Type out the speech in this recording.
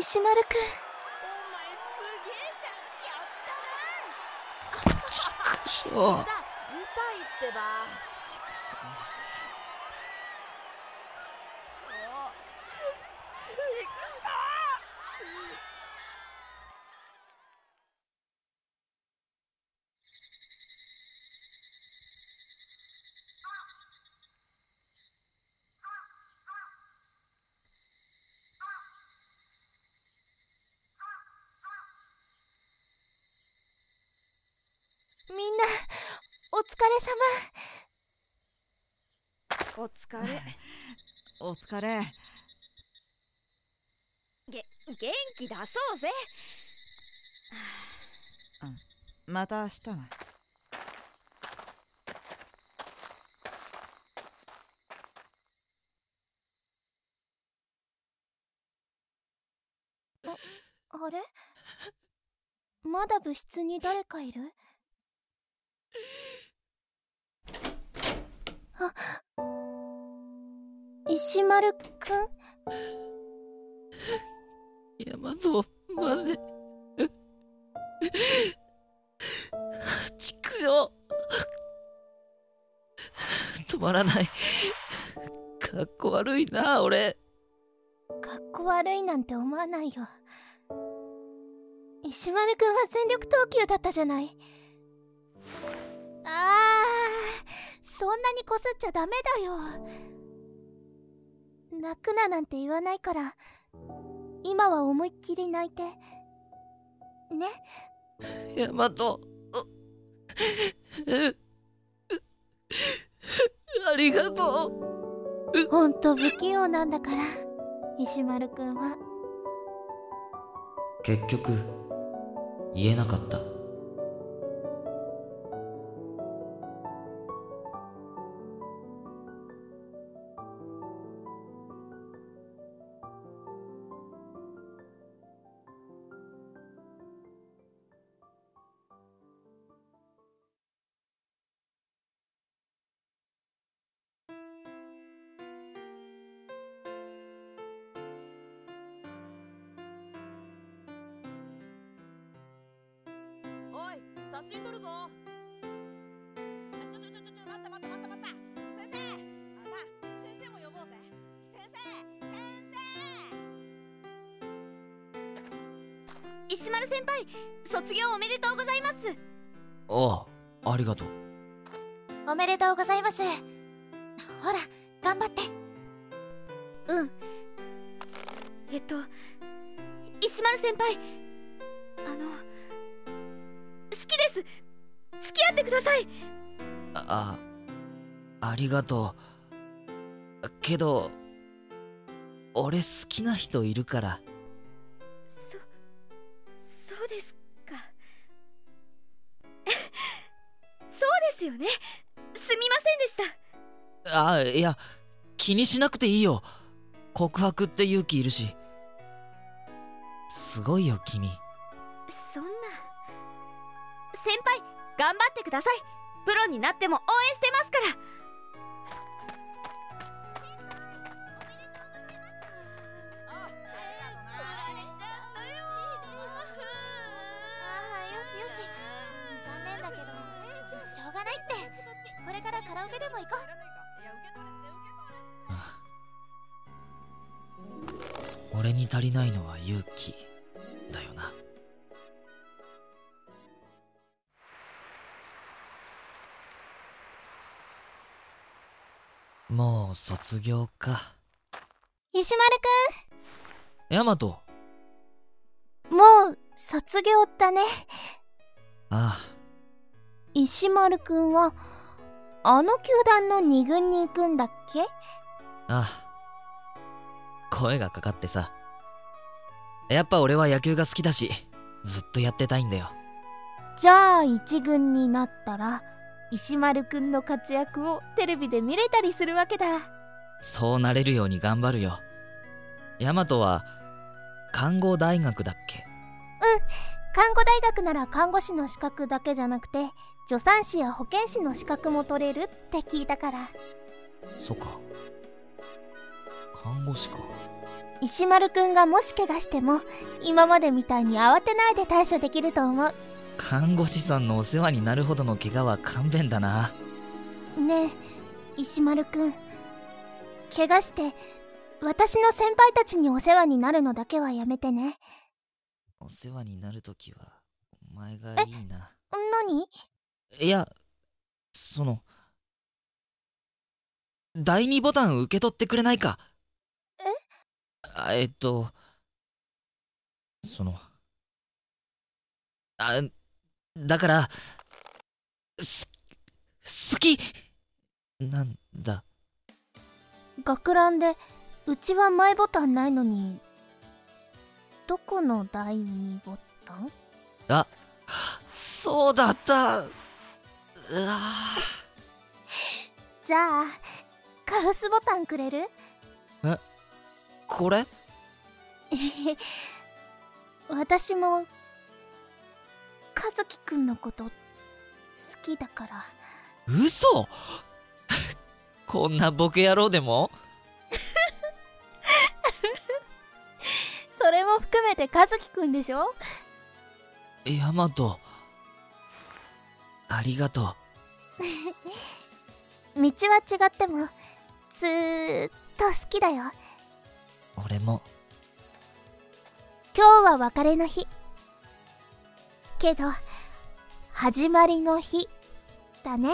石丸くん。ちくしょう痛いってばみんなお疲れお疲れ。お疲れ。げ元気出そうぜ。また明日な様あれ？まだ部室に誰かいる？あ石丸くん？山のまでちくしょう止まらない。かっこ悪いな俺。かっこ悪いなんて思わないよ。石丸くんは全力投球だったじゃない。あーそんなにこすっちゃダメだよ。泣くななんて言わないから今は思いっきり泣いて。ね？ヤマト。ありがとう。ほんと不器用なんだから石丸くんは。結局言えなかった写真撮るぞ。あちょちょちょちょちょ待った待った待った待った。先生。あな先生も呼ぼうぜ。先生先生。石丸先輩卒業おめでとうございます。ああありがとう。おめでとうございます。ほら頑張って。うん。えっと石丸先輩好きです。付き合ってください。ああありがとう。けど俺好きな人いるから。そそうですか。そうですよね。すみませんでした。あいや気にしなくていいよ。告白って勇気いるし。すごいよ君頑張ってください。プロになっても応援してますから。ああよしよし。残念だけどしょうがないって。これからカラオケでも行こう。俺に足りないのは勇気だよなもう卒業か。石丸ヤマト。くんもう卒業だね。あ石丸くんはあの球団の2軍に行くんだっけ？ああ。あ声がかかってさ。やっぱ俺は野球が好きだしずっとやってたいんだよ。じゃあ1軍になったら石丸くんの活躍をテレビで見れたりするわけだ。そうなれるように頑張るよ。ヤマトは看護大学だっけ？看護大学なら看護師の資格だけじゃなくて助産師や保健師の資格も取れるって聞いたから。そっか。看護師か。石丸くんがもし怪我しても今までみたいに慌てないで対処できると思う看護師さんのお世話になるほどの怪我は勘弁だな。ねえ石丸くん。怪我して私の先輩たちにお世話になるのだけはやめてね。お世話になるときはお前がいいな。何？いやその第2ボタン受け取ってくれないか。え？あえっとそのあだからす好きなんだ？学ランでうちはマイボタンないのにどこの第2ボタン？あそうだった。うわじゃあカウスボタンくれる？これ？私も和樹くんのこと好きだから。嘘！こんなボケ野郎でも？それも含めて和樹くんでしょ？ヤマト。ありがと 道は違ってもずーっと好きだよ。う俺も。今日は別れの日けど始まりの日だね。